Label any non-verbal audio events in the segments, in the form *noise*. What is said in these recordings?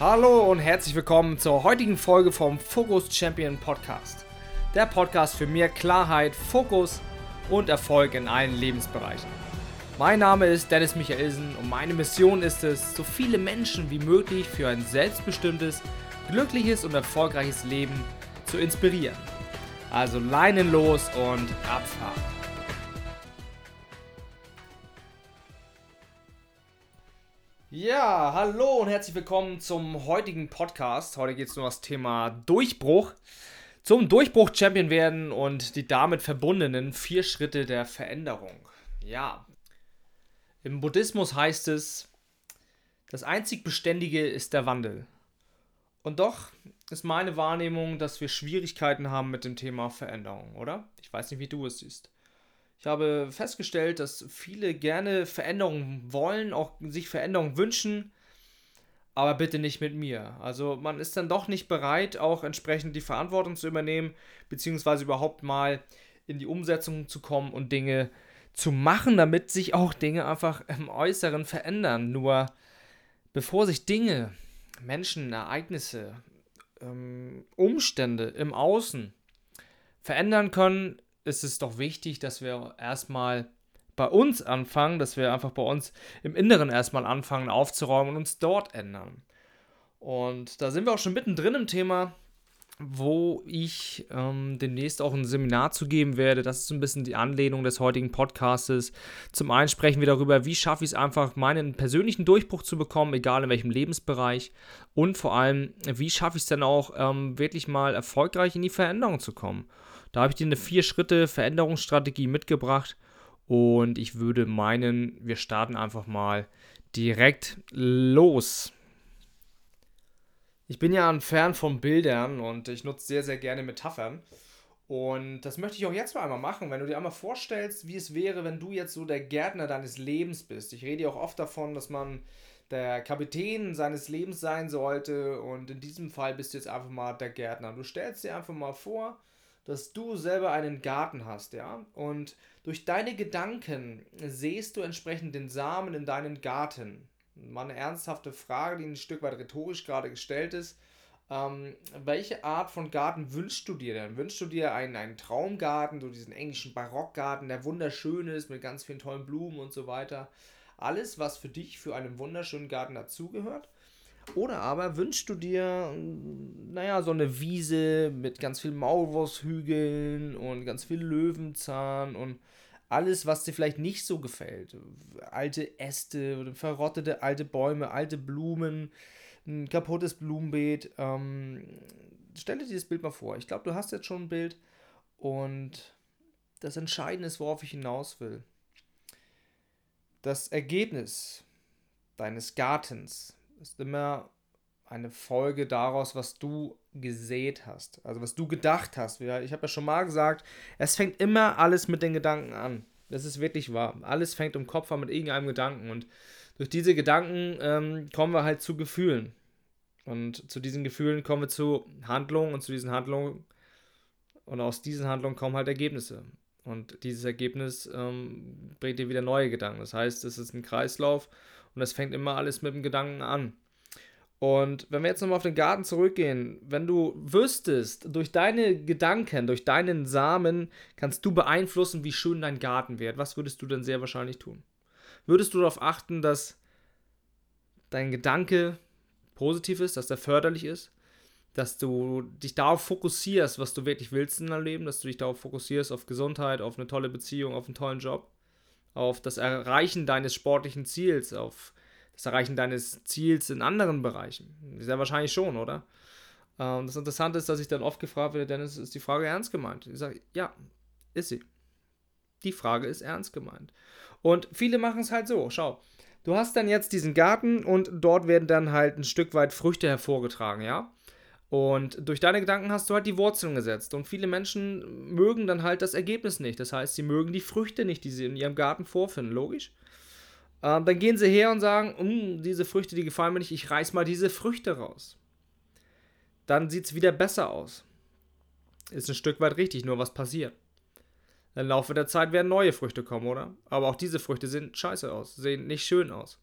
Hallo und herzlich willkommen zur heutigen Folge vom Focus Champion Podcast. Der Podcast für mehr Klarheit, Fokus und Erfolg in allen Lebensbereichen. Mein Name ist Dennis Michaelsen und meine Mission ist es, so viele Menschen wie möglich für ein selbstbestimmtes, glückliches und erfolgreiches Leben zu inspirieren. Also Leinen los und abfahren. Ja, hallo und herzlich willkommen zum heutigen Podcast. Heute geht es um das Thema Durchbruch. Zum Durchbruch Champion werden und die damit verbundenen vier Schritte der Veränderung. Ja, im Buddhismus heißt es, das einzig Beständige ist der Wandel. Und doch ist meine Wahrnehmung, dass wir Schwierigkeiten haben mit dem Thema Veränderung, oder? Ich weiß nicht, wie du es siehst. Ich habe festgestellt, dass viele gerne Veränderungen wollen, auch sich Veränderungen wünschen, aber bitte nicht mit mir. Also man ist dann doch nicht bereit, auch entsprechend die Verantwortung zu übernehmen, beziehungsweise überhaupt mal in die Umsetzung zu kommen und Dinge zu machen, damit sich auch Dinge einfach im Äußeren verändern. Nur bevor sich Dinge, Menschen, Ereignisse, ähm, Umstände im Außen verändern können, ist es doch wichtig, dass wir erstmal bei uns anfangen, dass wir einfach bei uns im Inneren erstmal anfangen aufzuräumen und uns dort ändern. Und da sind wir auch schon mittendrin im Thema, wo ich ähm, demnächst auch ein Seminar zu geben werde. Das ist so ein bisschen die Anlehnung des heutigen Podcastes. Zum einen sprechen wir darüber, wie schaffe ich es einfach, meinen persönlichen Durchbruch zu bekommen, egal in welchem Lebensbereich. Und vor allem, wie schaffe ich es dann auch, ähm, wirklich mal erfolgreich in die Veränderung zu kommen. Da habe ich dir eine Vier-Schritte-Veränderungsstrategie mitgebracht. Und ich würde meinen, wir starten einfach mal direkt los. Ich bin ja ein Fan von Bildern und ich nutze sehr, sehr gerne Metaphern. Und das möchte ich auch jetzt mal einmal machen, wenn du dir einmal vorstellst, wie es wäre, wenn du jetzt so der Gärtner deines Lebens bist. Ich rede ja auch oft davon, dass man der Kapitän seines Lebens sein sollte und in diesem Fall bist du jetzt einfach mal der Gärtner. Du stellst dir einfach mal vor, dass du selber einen Garten hast, ja, und durch deine Gedanken sähst du entsprechend den Samen in deinen Garten mal eine ernsthafte Frage, die ein Stück weit rhetorisch gerade gestellt ist. Ähm, welche Art von Garten wünschst du dir denn? Wünschst du dir einen, einen Traumgarten, so diesen englischen Barockgarten, der wunderschön ist, mit ganz vielen tollen Blumen und so weiter? Alles, was für dich für einen wunderschönen Garten dazugehört? Oder aber wünschst du dir, naja, so eine Wiese mit ganz vielen Maulwurfshügeln und ganz viel Löwenzahn und alles, was dir vielleicht nicht so gefällt. Alte Äste, verrottete alte Bäume, alte Blumen, ein kaputtes Blumenbeet. Ähm, stell dir dieses Bild mal vor. Ich glaube, du hast jetzt schon ein Bild und das Entscheidende ist, worauf ich hinaus will. Das Ergebnis deines Gartens ist immer eine Folge daraus, was du gesät hast, also was du gedacht hast. Ich habe ja schon mal gesagt, es fängt immer alles mit den Gedanken an. Das ist wirklich wahr. Alles fängt im Kopf an mit irgendeinem Gedanken und durch diese Gedanken ähm, kommen wir halt zu Gefühlen. Und zu diesen Gefühlen kommen wir zu Handlungen und zu diesen Handlungen und aus diesen Handlungen kommen halt Ergebnisse. Und dieses Ergebnis ähm, bringt dir wieder neue Gedanken. Das heißt, es ist ein Kreislauf und es fängt immer alles mit dem Gedanken an. Und wenn wir jetzt nochmal auf den Garten zurückgehen, wenn du wüsstest, durch deine Gedanken, durch deinen Samen, kannst du beeinflussen, wie schön dein Garten wird, was würdest du denn sehr wahrscheinlich tun? Würdest du darauf achten, dass dein Gedanke positiv ist, dass der förderlich ist, dass du dich darauf fokussierst, was du wirklich willst in deinem Leben, dass du dich darauf fokussierst, auf Gesundheit, auf eine tolle Beziehung, auf einen tollen Job, auf das Erreichen deines sportlichen Ziels, auf das Erreichen deines Ziels in anderen Bereichen? Sehr wahrscheinlich schon, oder? Ähm, das Interessante ist, dass ich dann oft gefragt werde, Dennis, ist die Frage ernst gemeint? Ich sage, ja, ist sie. Die Frage ist ernst gemeint. Und viele machen es halt so, schau, du hast dann jetzt diesen Garten und dort werden dann halt ein Stück weit Früchte hervorgetragen, ja? Und durch deine Gedanken hast du halt die Wurzeln gesetzt. Und viele Menschen mögen dann halt das Ergebnis nicht. Das heißt, sie mögen die Früchte nicht, die sie in ihrem Garten vorfinden. Logisch. Ähm, dann gehen sie her und sagen, hm, diese Früchte, die gefallen mir nicht, ich reiß mal diese Früchte raus. Dann sieht es wieder besser aus. Ist ein Stück weit richtig, nur was passiert. Im Laufe der Zeit werden neue Früchte kommen, oder? Aber auch diese Früchte sehen scheiße aus, sehen nicht schön aus.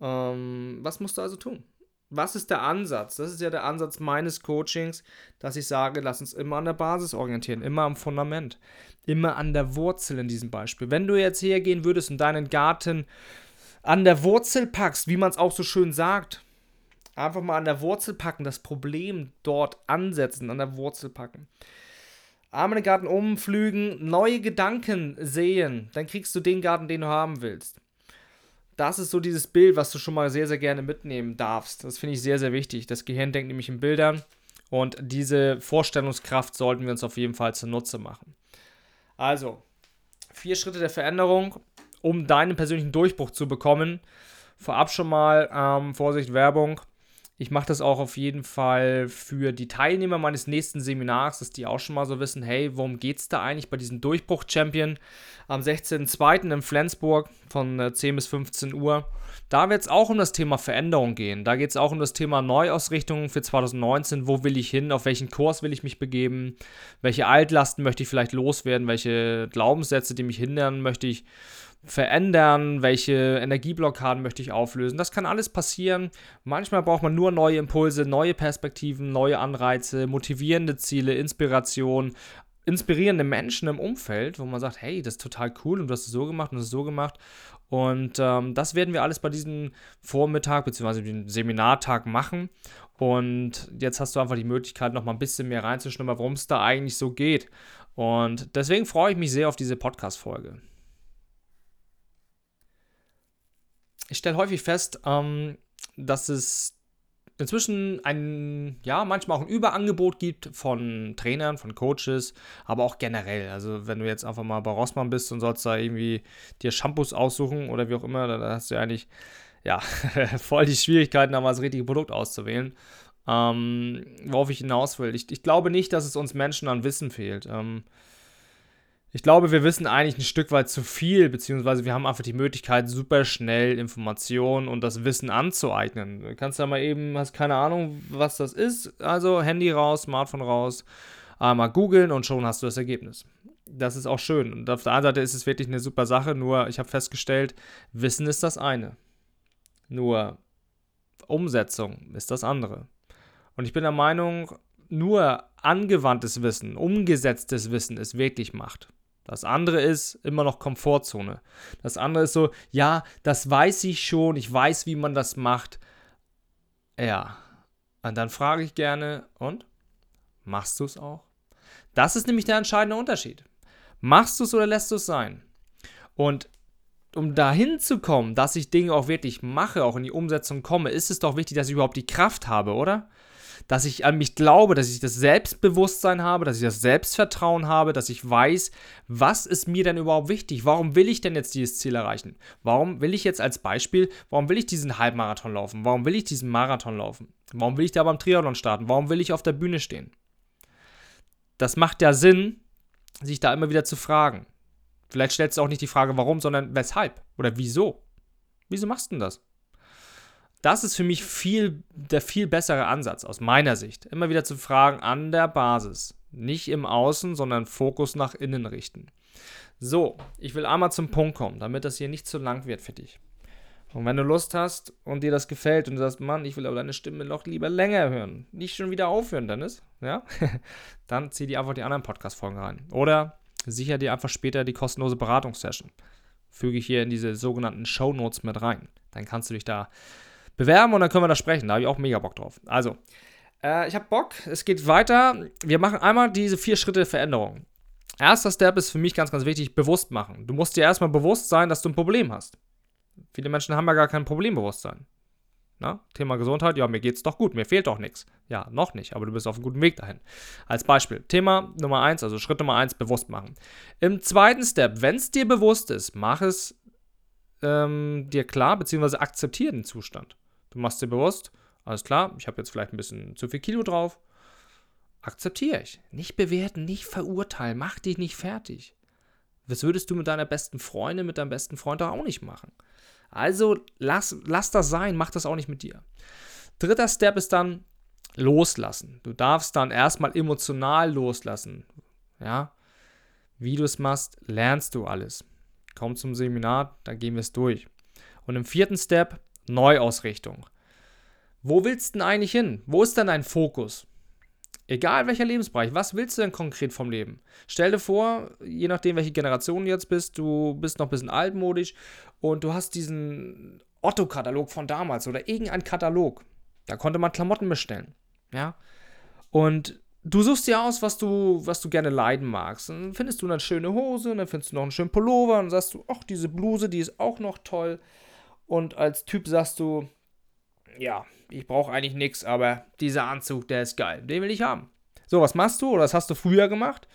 Ähm, was musst du also tun? Was ist der Ansatz? Das ist ja der Ansatz meines Coachings, dass ich sage, lass uns immer an der Basis orientieren, immer am Fundament, immer an der Wurzel in diesem Beispiel. Wenn du jetzt hergehen würdest und deinen Garten an der Wurzel packst, wie man es auch so schön sagt, einfach mal an der Wurzel packen, das Problem dort ansetzen, an der Wurzel packen. Arme den Garten umflügen, neue Gedanken sehen, dann kriegst du den Garten, den du haben willst das ist so dieses Bild, was du schon mal sehr, sehr gerne mitnehmen darfst. Das finde ich sehr, sehr wichtig. Das Gehirn denkt nämlich in Bildern und diese Vorstellungskraft sollten wir uns auf jeden Fall zunutze machen. Also, vier Schritte der Veränderung, um deinen persönlichen Durchbruch zu bekommen. Vorab schon mal, ähm, Vorsicht, Werbung. Ich mache das auch auf jeden Fall für die Teilnehmer meines nächsten Seminars, dass die auch schon mal so wissen, hey, worum geht es da eigentlich bei diesem Durchbruch-Champion am 16.02. in Flensburg von 10 äh, bis 15 Uhr. Da wird es auch um das Thema Veränderung gehen. Da geht es auch um das Thema Neuausrichtung für 2019. Wo will ich hin? Auf welchen Kurs will ich mich begeben? Welche Altlasten möchte ich vielleicht loswerden? Welche Glaubenssätze, die mich hindern, möchte ich verändern, welche Energieblockaden möchte ich auflösen. Das kann alles passieren. Manchmal braucht man nur neue Impulse, neue Perspektiven, neue Anreize, motivierende Ziele, Inspiration, inspirierende Menschen im Umfeld, wo man sagt, hey, das ist total cool und du hast es so gemacht und das ist so gemacht. Und ähm, das werden wir alles bei diesem Vormittag bzw. dem Seminartag machen. Und jetzt hast du einfach die Möglichkeit, noch mal ein bisschen mehr reinzuschnuppern, worum es da eigentlich so geht. Und deswegen freue ich mich sehr auf diese Podcast-Folge. Ich stelle häufig fest, ähm, dass es inzwischen ein, ja, manchmal auch ein Überangebot gibt von Trainern, von Coaches, aber auch generell. Also wenn du jetzt einfach mal bei Rossmann bist und sollst da irgendwie dir Shampoos aussuchen oder wie auch immer, dann hast du ja eigentlich, ja, *laughs* voll die Schwierigkeiten, da mal das richtige Produkt auszuwählen. Ähm, worauf ich hinaus will. Ich, ich glaube nicht, dass es uns Menschen an Wissen fehlt. Ähm, ich glaube, wir wissen eigentlich ein Stück weit zu viel, beziehungsweise wir haben einfach die Möglichkeit, super schnell Informationen und das Wissen anzueignen. Du kannst ja mal eben, hast keine Ahnung, was das ist, also Handy raus, Smartphone raus, einmal googeln und schon hast du das Ergebnis. Das ist auch schön. Und auf der anderen Seite ist es wirklich eine super Sache, nur ich habe festgestellt, Wissen ist das eine. Nur Umsetzung ist das andere. Und ich bin der Meinung, nur angewandtes Wissen, umgesetztes Wissen ist wirklich Macht. Das andere ist immer noch Komfortzone. Das andere ist so, ja, das weiß ich schon, ich weiß, wie man das macht. Ja. Und dann frage ich gerne, und? Machst du es auch? Das ist nämlich der entscheidende Unterschied. Machst du es oder lässt du es sein? Und um dahin zu kommen, dass ich Dinge auch wirklich mache, auch in die Umsetzung komme, ist es doch wichtig, dass ich überhaupt die Kraft habe, oder? Dass ich an mich glaube, dass ich das Selbstbewusstsein habe, dass ich das Selbstvertrauen habe, dass ich weiß, was ist mir denn überhaupt wichtig? Warum will ich denn jetzt dieses Ziel erreichen? Warum will ich jetzt als Beispiel, warum will ich diesen Halbmarathon laufen? Warum will ich diesen Marathon laufen? Warum will ich da beim Triathlon starten? Warum will ich auf der Bühne stehen? Das macht ja Sinn, sich da immer wieder zu fragen. Vielleicht stellst du auch nicht die Frage, warum, sondern weshalb oder wieso. Wieso machst du denn das? Das ist für mich viel, der viel bessere Ansatz aus meiner Sicht. Immer wieder zu fragen an der Basis. Nicht im Außen, sondern Fokus nach innen richten. So, ich will einmal zum Punkt kommen, damit das hier nicht zu lang wird für dich. Und wenn du Lust hast und dir das gefällt und du sagst, Mann, ich will aber deine Stimme noch lieber länger hören, nicht schon wieder aufhören, Dennis, ja, *laughs* dann zieh dir einfach die anderen Podcast-Folgen rein. Oder sicher dir einfach später die kostenlose Beratungssession. Füge ich hier in diese sogenannten Show Notes mit rein. Dann kannst du dich da bewerben und dann können wir da sprechen. Da habe ich auch mega Bock drauf. Also, äh, ich habe Bock. Es geht weiter. Wir machen einmal diese vier Schritte der Veränderung. Erster Step ist für mich ganz, ganz wichtig: bewusst machen. Du musst dir erstmal bewusst sein, dass du ein Problem hast. Viele Menschen haben ja gar kein Problembewusstsein. Na, Thema Gesundheit, ja, mir geht's doch gut, mir fehlt doch nichts. Ja, noch nicht, aber du bist auf einem guten Weg dahin. Als Beispiel, Thema Nummer eins, also Schritt Nummer eins, bewusst machen. Im zweiten Step, wenn es dir bewusst ist, mach es ähm, dir klar, beziehungsweise akzeptiere den Zustand. Du machst dir bewusst, alles klar, ich habe jetzt vielleicht ein bisschen zu viel Kilo drauf. Akzeptiere ich. Nicht bewerten, nicht verurteilen, mach dich nicht fertig. Das würdest du mit deiner besten Freundin, mit deinem besten Freund auch nicht machen. Also lass, lass das sein, mach das auch nicht mit dir. Dritter Step ist dann loslassen. Du darfst dann erstmal emotional loslassen. Ja, wie du es machst, lernst du alles. Komm zum Seminar, dann gehen wir es durch. Und im vierten Step Neuausrichtung. Wo willst du denn eigentlich hin? Wo ist denn dein Fokus? Egal welcher Lebensbereich, was willst du denn konkret vom Leben? Stell dir vor, je nachdem, welche Generation du jetzt bist, du bist noch ein bisschen altmodisch und du hast diesen Otto-Katalog von damals oder irgendein Katalog. Da konnte man Klamotten bestellen. Ja. Und du suchst dir aus, was du, was du gerne leiden magst. dann findest du eine schöne Hose, und dann findest du noch einen schönen Pullover und sagst du, ach, diese Bluse, die ist auch noch toll. Und als Typ sagst du, ja, ich brauche eigentlich nichts, aber dieser Anzug, der ist geil, den will ich haben. So, was machst du oder was hast du früher gemacht?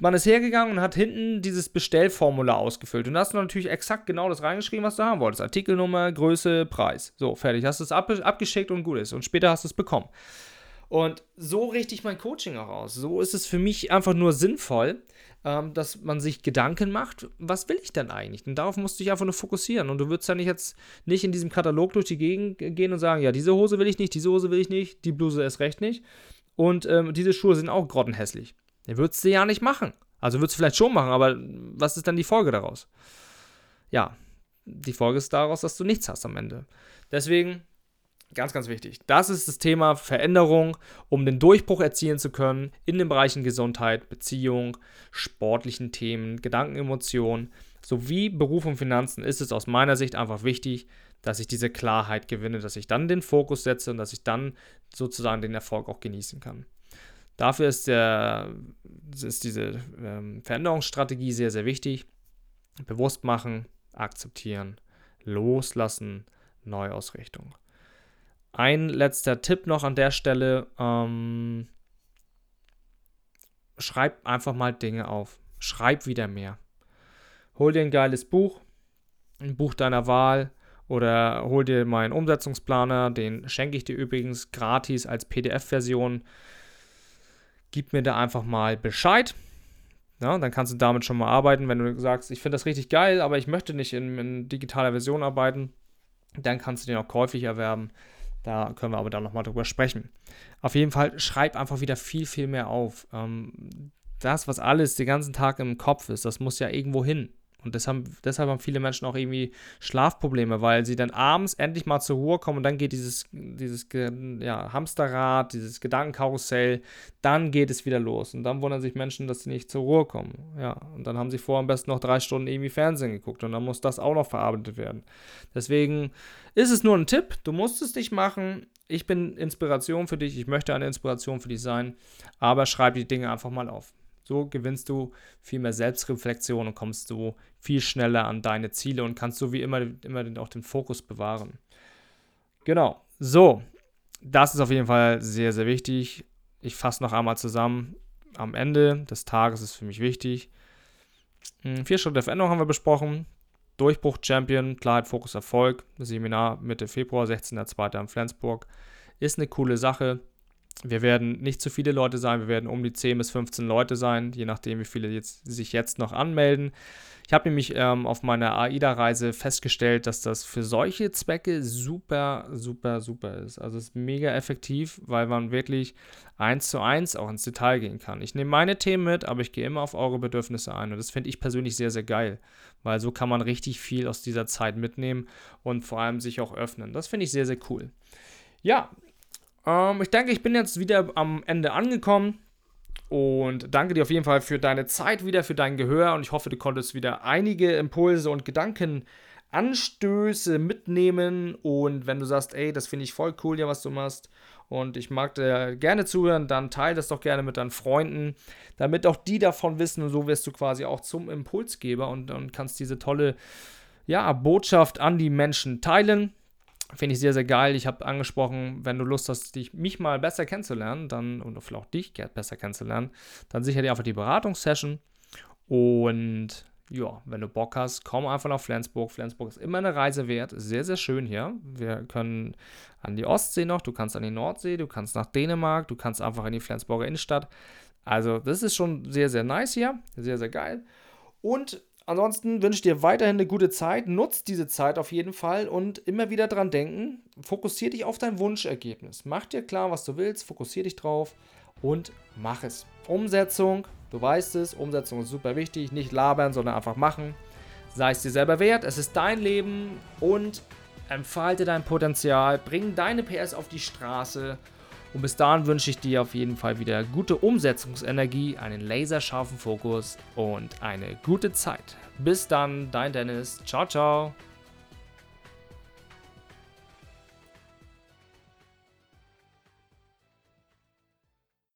Man ist hergegangen und hat hinten dieses Bestellformular ausgefüllt. Und da hast du natürlich exakt genau das reingeschrieben, was du haben wolltest. Artikelnummer, Größe, Preis. So, fertig. Hast du es ab, abgeschickt und gut ist. Und später hast du es bekommen. Und so richte ich mein Coaching auch aus. So ist es für mich einfach nur sinnvoll, ähm, dass man sich Gedanken macht, was will ich denn eigentlich? Und darauf musst du dich einfach nur fokussieren. Und du würdest ja nicht jetzt nicht in diesem Katalog durch die Gegend gehen und sagen, ja, diese Hose will ich nicht, diese Hose will ich nicht, die Bluse erst recht nicht. Und ähm, diese Schuhe sind auch grottenhässlich. Der würdest du ja nicht machen. Also würdest du vielleicht schon machen, aber was ist dann die Folge daraus? Ja, die Folge ist daraus, dass du nichts hast am Ende. Deswegen Ganz, ganz wichtig. Das ist das Thema Veränderung, um den Durchbruch erzielen zu können in den Bereichen Gesundheit, Beziehung, sportlichen Themen, Gedanken, Emotionen sowie Beruf und Finanzen ist es aus meiner Sicht einfach wichtig, dass ich diese Klarheit gewinne, dass ich dann den Fokus setze und dass ich dann sozusagen den Erfolg auch genießen kann. Dafür ist, der, ist diese ähm, Veränderungsstrategie sehr, sehr wichtig. Bewusst machen, akzeptieren, loslassen, Neuausrichtung. Ein letzter Tipp noch an der Stelle. Ähm, schreib einfach mal Dinge auf. Schreib wieder mehr. Hol dir ein geiles Buch, ein Buch deiner Wahl oder hol dir meinen Umsetzungsplaner. Den schenke ich dir übrigens gratis als PDF-Version. Gib mir da einfach mal Bescheid. Ja, dann kannst du damit schon mal arbeiten. Wenn du sagst, ich finde das richtig geil, aber ich möchte nicht in, in digitaler Version arbeiten, dann kannst du den auch käuflich erwerben. Da können wir aber dann nochmal drüber sprechen. Auf jeden Fall schreib einfach wieder viel, viel mehr auf. Ähm, das, was alles den ganzen Tag im Kopf ist, das muss ja irgendwo hin. Und deshalb, deshalb haben viele Menschen auch irgendwie Schlafprobleme, weil sie dann abends endlich mal zur Ruhe kommen und dann geht dieses, dieses ja, Hamsterrad, dieses Gedankenkarussell, dann geht es wieder los. Und dann wundern sich Menschen, dass sie nicht zur Ruhe kommen. Ja, und dann haben sie vorher am besten noch drei Stunden irgendwie Fernsehen geguckt und dann muss das auch noch verarbeitet werden. Deswegen ist es nur ein Tipp, du musst es nicht machen. Ich bin Inspiration für dich, ich möchte eine Inspiration für dich sein, aber schreib die Dinge einfach mal auf. So gewinnst du viel mehr Selbstreflexion und kommst du viel schneller an deine Ziele und kannst so wie immer, immer auch den Fokus bewahren. Genau. So, das ist auf jeden Fall sehr, sehr wichtig. Ich fasse noch einmal zusammen. Am Ende des Tages ist für mich wichtig. Hm, vier Schritte der Veränderung haben wir besprochen. Durchbruch Champion, Klarheit, Fokus, Erfolg. Seminar Mitte Februar, 16.02. in Flensburg. Ist eine coole Sache. Wir werden nicht zu viele Leute sein, wir werden um die 10 bis 15 Leute sein, je nachdem, wie viele jetzt, sich jetzt noch anmelden. Ich habe nämlich ähm, auf meiner AIDA-Reise festgestellt, dass das für solche Zwecke super, super, super ist. Also es ist mega effektiv, weil man wirklich eins zu eins auch ins Detail gehen kann. Ich nehme meine Themen mit, aber ich gehe immer auf eure Bedürfnisse ein. Und das finde ich persönlich sehr, sehr geil, weil so kann man richtig viel aus dieser Zeit mitnehmen und vor allem sich auch öffnen. Das finde ich sehr, sehr cool. Ja, ähm, ich denke, ich bin jetzt wieder am Ende angekommen. Und danke dir auf jeden Fall für deine Zeit wieder, für dein Gehör. Und ich hoffe, du konntest wieder einige Impulse und Gedankenanstöße mitnehmen. Und wenn du sagst, ey, das finde ich voll cool, ja, was du machst, und ich mag dir gerne zuhören, dann teile das doch gerne mit deinen Freunden, damit auch die davon wissen. Und so wirst du quasi auch zum Impulsgeber und, und kannst diese tolle ja, Botschaft an die Menschen teilen. Finde ich sehr, sehr geil. Ich habe angesprochen, wenn du Lust hast, dich, mich mal besser kennenzulernen, dann, und vielleicht auch dich besser kennenzulernen, dann sicher dir einfach die Beratungssession. Und ja, wenn du Bock hast, komm einfach nach Flensburg. Flensburg ist immer eine Reise wert. Sehr, sehr schön hier. Wir können an die Ostsee noch, du kannst an die Nordsee, du kannst nach Dänemark, du kannst einfach in die Flensburger Innenstadt. Also, das ist schon sehr, sehr nice hier. Sehr, sehr geil. Und Ansonsten wünsche ich dir weiterhin eine gute Zeit. Nutzt diese Zeit auf jeden Fall und immer wieder dran denken. Fokussiere dich auf dein Wunschergebnis. Mach dir klar, was du willst. Fokussiere dich drauf und mach es. Umsetzung, du weißt es. Umsetzung ist super wichtig. Nicht labern, sondern einfach machen. Sei es dir selber wert. Es ist dein Leben und entfalte dein Potenzial, bring deine PS auf die Straße. Und bis dahin wünsche ich dir auf jeden Fall wieder gute Umsetzungsenergie, einen laserscharfen Fokus und eine gute Zeit. Bis dann, dein Dennis. Ciao, ciao.